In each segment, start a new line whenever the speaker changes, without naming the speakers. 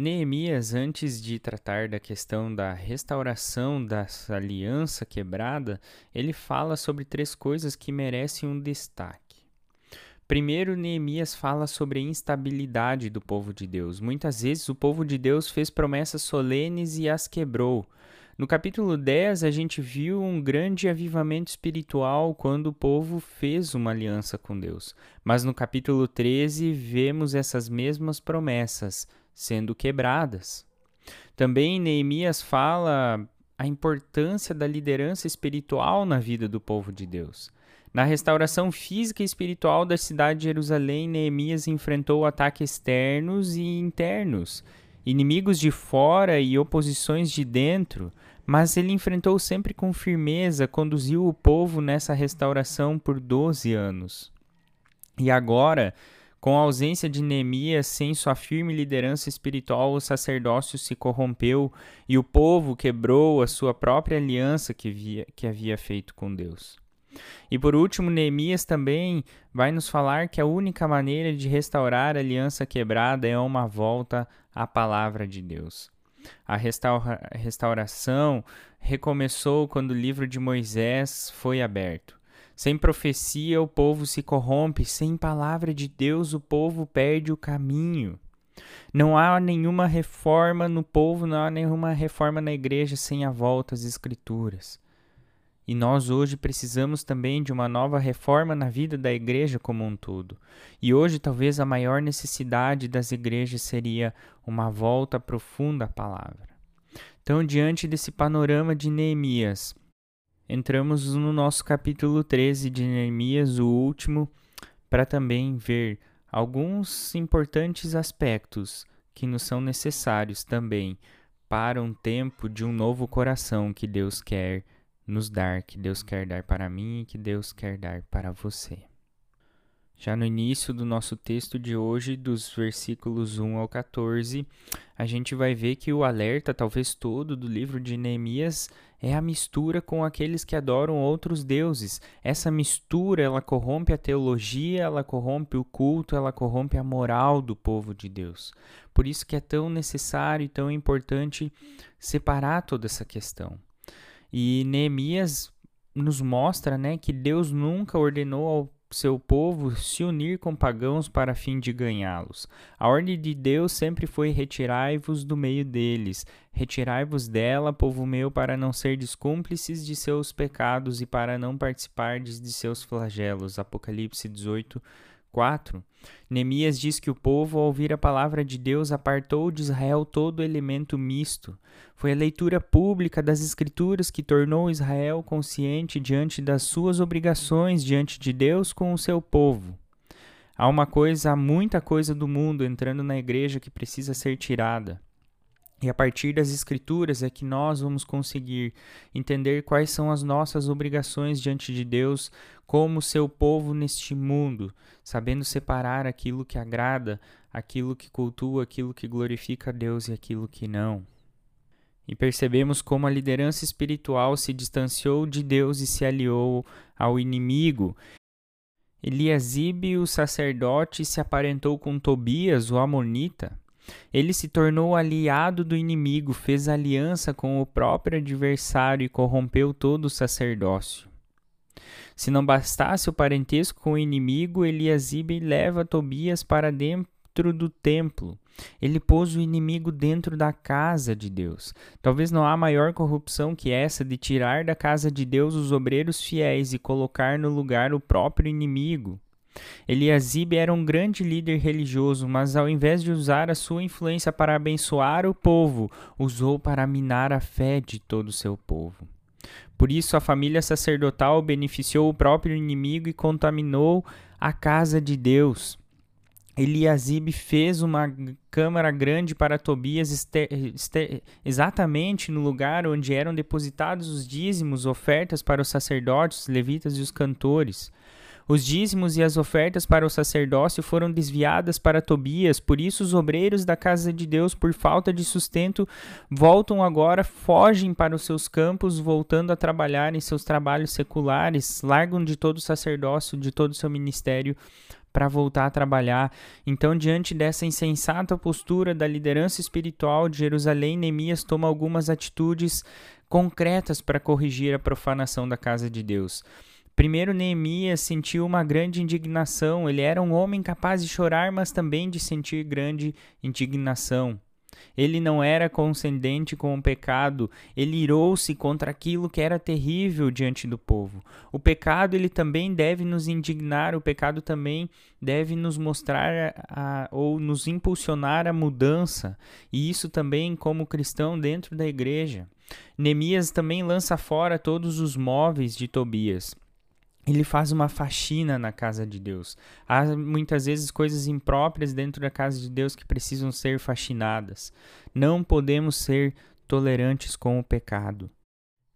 Neemias, antes de tratar da questão da restauração dessa aliança quebrada, ele fala sobre três coisas que merecem um destaque. Primeiro, Neemias fala sobre a instabilidade do povo de Deus. Muitas vezes o povo de Deus fez promessas solenes e as quebrou. No capítulo 10, a gente viu um grande avivamento espiritual quando o povo fez uma aliança com Deus. Mas no capítulo 13, vemos essas mesmas promessas sendo quebradas. Também Neemias fala a importância da liderança espiritual na vida do povo de Deus. Na restauração física e espiritual da cidade de Jerusalém, Neemias enfrentou ataques externos e internos, inimigos de fora e oposições de dentro, mas ele enfrentou sempre com firmeza, conduziu o povo nessa restauração por 12 anos. E agora, com a ausência de Neemias, sem sua firme liderança espiritual, o sacerdócio se corrompeu e o povo quebrou a sua própria aliança que, via, que havia feito com Deus. E por último, Neemias também vai nos falar que a única maneira de restaurar a aliança quebrada é uma volta à palavra de Deus. A restaura restauração recomeçou quando o livro de Moisés foi aberto. Sem profecia, o povo se corrompe, sem palavra de Deus, o povo perde o caminho. Não há nenhuma reforma no povo, não há nenhuma reforma na igreja sem a volta às Escrituras. E nós hoje precisamos também de uma nova reforma na vida da igreja como um todo. E hoje, talvez a maior necessidade das igrejas seria uma volta profunda à palavra. Então, diante desse panorama de Neemias, entramos no nosso capítulo 13 de Neemias, o último, para também ver alguns importantes aspectos que nos são necessários também para um tempo de um novo coração que Deus quer nos dar, que Deus quer dar para mim e que Deus quer dar para você. Já no início do nosso texto de hoje, dos versículos 1 ao 14, a gente vai ver que o alerta, talvez todo, do livro de Neemias é a mistura com aqueles que adoram outros deuses. Essa mistura, ela corrompe a teologia, ela corrompe o culto, ela corrompe a moral do povo de Deus. Por isso que é tão necessário e tão importante separar toda essa questão. E Neemias nos mostra, né, que Deus nunca ordenou ao seu povo se unir com pagãos para fim de ganhá-los. A ordem de Deus sempre foi retirai-vos do meio deles, retirai-vos dela, povo meu, para não ser descúmplices de seus pecados e para não participardes de seus flagelos. Apocalipse 18, 4, Neemias diz que o povo, ao ouvir a palavra de Deus, apartou de Israel todo elemento misto. Foi a leitura pública das Escrituras que tornou Israel consciente diante das suas obrigações diante de Deus com o seu povo. Há uma coisa, há muita coisa do mundo entrando na igreja que precisa ser tirada. E a partir das Escrituras é que nós vamos conseguir entender quais são as nossas obrigações diante de Deus como seu povo neste mundo, sabendo separar aquilo que agrada, aquilo que cultua, aquilo que glorifica a Deus e aquilo que não. E percebemos como a liderança espiritual se distanciou de Deus e se aliou ao inimigo. Eliasibe, o sacerdote, se aparentou com Tobias, o amonita. Ele se tornou aliado do inimigo, fez aliança com o próprio adversário e corrompeu todo o sacerdócio. Se não bastasse o parentesco com o inimigo, Eliasibe leva Tobias para dentro do templo. Ele pôs o inimigo dentro da casa de Deus. Talvez não há maior corrupção que essa de tirar da casa de Deus os obreiros fiéis e colocar no lugar o próprio inimigo. Eliasibe era um grande líder religioso, mas ao invés de usar a sua influência para abençoar o povo, usou para minar a fé de todo o seu povo. Por isso, a família sacerdotal beneficiou o próprio inimigo e contaminou a casa de Deus. Eliasibe fez uma câmara grande para Tobias, exatamente no lugar onde eram depositados os dízimos, ofertas para os sacerdotes, levitas e os cantores. Os dízimos e as ofertas para o sacerdócio foram desviadas para Tobias, por isso os obreiros da casa de Deus, por falta de sustento, voltam agora, fogem para os seus campos, voltando a trabalhar em seus trabalhos seculares, largam de todo o sacerdócio, de todo o seu ministério, para voltar a trabalhar. Então, diante dessa insensata postura da liderança espiritual de Jerusalém, Neemias toma algumas atitudes concretas para corrigir a profanação da casa de Deus. Primeiro, Neemias sentiu uma grande indignação. Ele era um homem capaz de chorar, mas também de sentir grande indignação. Ele não era condescendente com o pecado, ele irou-se contra aquilo que era terrível diante do povo. O pecado ele também deve nos indignar, o pecado também deve nos mostrar a, ou nos impulsionar a mudança, e isso também como cristão dentro da igreja. Neemias também lança fora todos os móveis de Tobias ele faz uma faxina na casa de Deus. Há muitas vezes coisas impróprias dentro da casa de Deus que precisam ser faxinadas. Não podemos ser tolerantes com o pecado.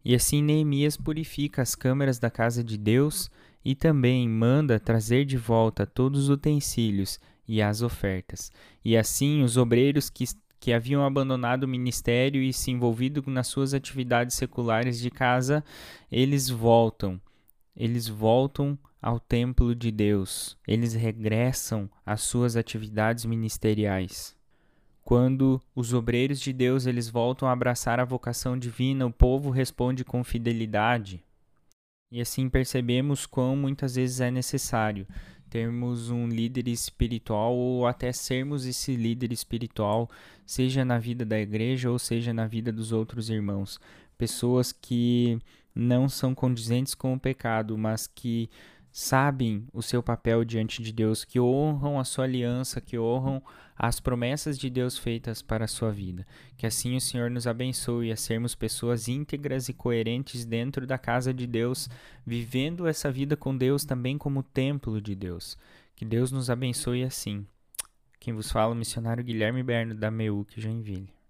E assim Neemias purifica as câmeras da casa de Deus e também manda trazer de volta todos os utensílios e as ofertas. E assim os obreiros que, que haviam abandonado o ministério e se envolvido nas suas atividades seculares de casa, eles voltam eles voltam ao templo de Deus, eles regressam às suas atividades ministeriais. Quando os obreiros de Deus eles voltam a abraçar a vocação divina, o povo responde com fidelidade. E assim percebemos quão muitas vezes é necessário termos um líder espiritual ou até sermos esse líder espiritual, seja na vida da igreja ou seja na vida dos outros irmãos. Pessoas que não são condizentes com o pecado, mas que sabem o seu papel diante de Deus, que honram a sua aliança, que honram as promessas de Deus feitas para a sua vida. Que assim o Senhor nos abençoe a sermos pessoas íntegras e coerentes dentro da casa de Deus, vivendo essa vida com Deus também como templo de Deus. Que Deus nos abençoe assim. Quem vos fala é o missionário Guilherme Berno da Meuc Joinville.